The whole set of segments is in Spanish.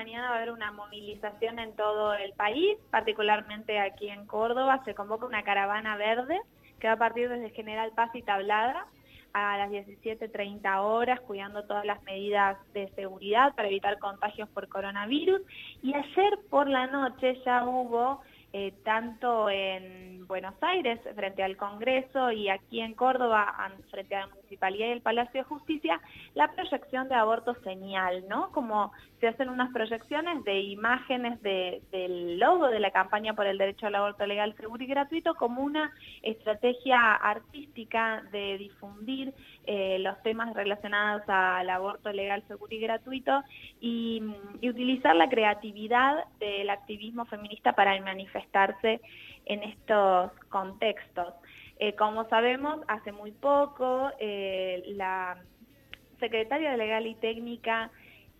Mañana va a haber una movilización en todo el país, particularmente aquí en Córdoba. Se convoca una caravana verde que va a partir desde General Paz y Tablada a las 17.30 horas, cuidando todas las medidas de seguridad para evitar contagios por coronavirus. Y ayer por la noche ya hubo eh, tanto en Buenos Aires frente al Congreso y aquí en Córdoba frente a la Municipalidad y el Palacio de Justicia, la proyección de aborto señal, ¿no? Como se hacen unas proyecciones de imágenes del logo de la campaña por el derecho al aborto legal, seguro y gratuito como una estrategia artística de difundir eh, los temas relacionados al aborto legal, seguro y gratuito y, utilizar la creatividad del activismo feminista para manifestarse en estos contextos. Eh, como sabemos, hace muy poco eh, la secretaria de Legal y Técnica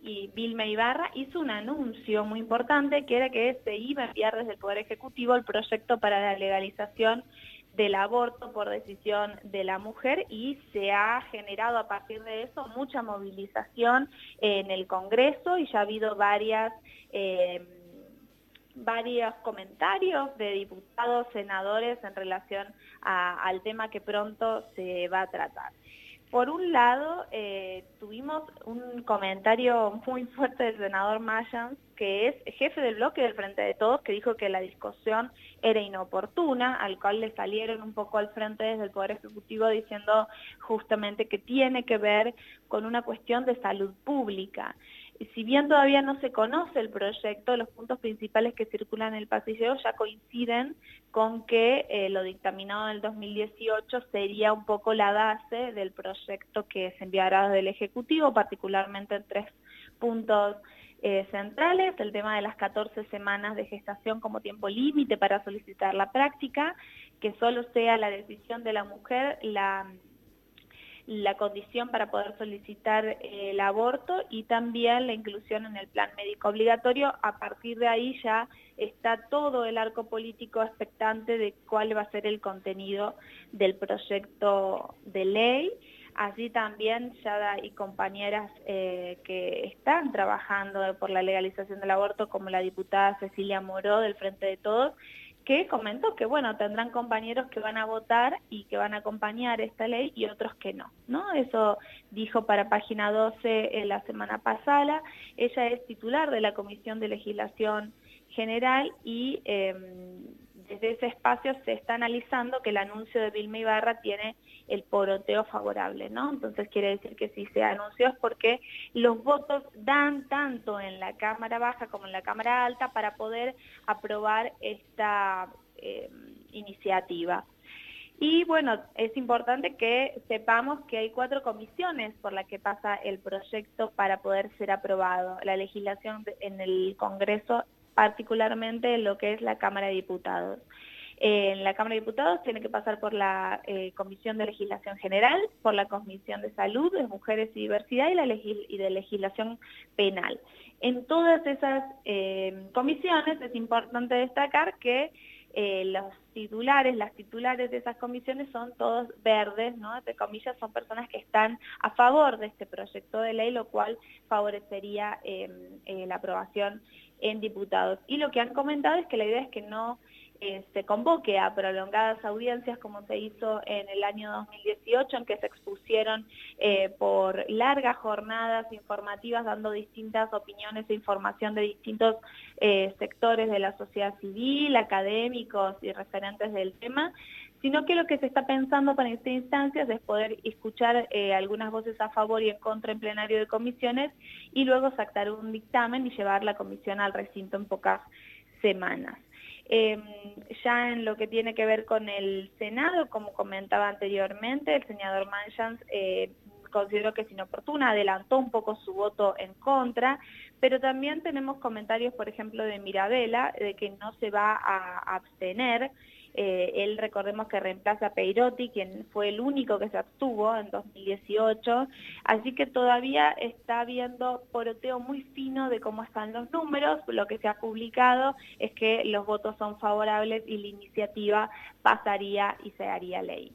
y Vilma Ibarra hizo un anuncio muy importante que era que se iba a enviar desde el Poder Ejecutivo el proyecto para la legalización del aborto por decisión de la mujer y se ha generado a partir de eso mucha movilización en el Congreso y ya ha habido varias... Eh, varios comentarios de diputados, senadores en relación al tema que pronto se va a tratar. Por un lado, eh, tuvimos un comentario muy fuerte del senador Mayans, que es jefe del bloque del Frente de Todos, que dijo que la discusión era inoportuna, al cual le salieron un poco al frente desde el Poder Ejecutivo diciendo justamente que tiene que ver con una cuestión de salud pública si bien todavía no se conoce el proyecto, los puntos principales que circulan en el pasillo ya coinciden con que eh, lo dictaminado en el 2018 sería un poco la base del proyecto que se enviará del Ejecutivo, particularmente en tres puntos eh, centrales, el tema de las 14 semanas de gestación como tiempo límite para solicitar la práctica, que solo sea la decisión de la mujer la la condición para poder solicitar el aborto y también la inclusión en el plan médico obligatorio. A partir de ahí ya está todo el arco político expectante de cuál va a ser el contenido del proyecto de ley. Así también ya hay compañeras eh, que están trabajando por la legalización del aborto, como la diputada Cecilia Moró del Frente de Todos, que comentó que, bueno, tendrán compañeros que van a votar y que van a acompañar esta ley y otros que no, ¿no? Eso dijo para Página 12 la semana pasada. Ella es titular de la Comisión de Legislación General y em, desde ese espacio se está analizando que el anuncio de Vilma Ibarra tiene el poroteo favorable, ¿no? Entonces quiere decir que si se anunció es porque los votos dan tanto en la Cámara Baja como en la Cámara Alta para poder aprobar esta eh, iniciativa. Y bueno, es importante que sepamos que hay cuatro comisiones por las que pasa el proyecto para poder ser aprobado. La legislación en el Congreso particularmente en lo que es la Cámara de Diputados. en la Cámara de Diputados tiene que pasar por la eh, Comisión de Legislación General, por la Comisión de Salud, de Mujeres y Diversidad y, la y de Legislación Penal. En todas esas eh, comisiones es importante destacar que eh, los titulares, las titulares de esas comisiones son todos verdes, ¿no? Entre comillas, son personas que están a favor de este proyecto de ley, lo cual favorecería la aprobación en diputados. Y lo que han comentado es que la idea es que no se convoque a prolongadas audiencias como se hizo en el año 2018, en que se expusieron eh, por largas jornadas informativas dando distintas opiniones e información de distintos eh, sectores de la sociedad civil, académicos y referentes del tema, sino que lo que se está pensando para esta instancia es poder escuchar eh, algunas voces a favor y en contra en plenario de comisiones y luego sacar un dictamen y llevar la comisión al recinto en pocas semanas. Em, ya en lo que tiene que ver con el Senado, como comentaba anteriormente, el senador Manchans eh, consideró que es inoportuna, adelantó un poco su voto en contra, pero también tenemos comentarios, por ejemplo, de Mirabella, de que no se va a abstener, eh, él recordemos que reemplaza a Peirotti, quien fue el único que se abstuvo en 2018, así que todavía está habiendo poroteo muy fino de cómo están los números, lo que se ha publicado es que los votos son favorables y la iniciativa pasaría y se haría ley.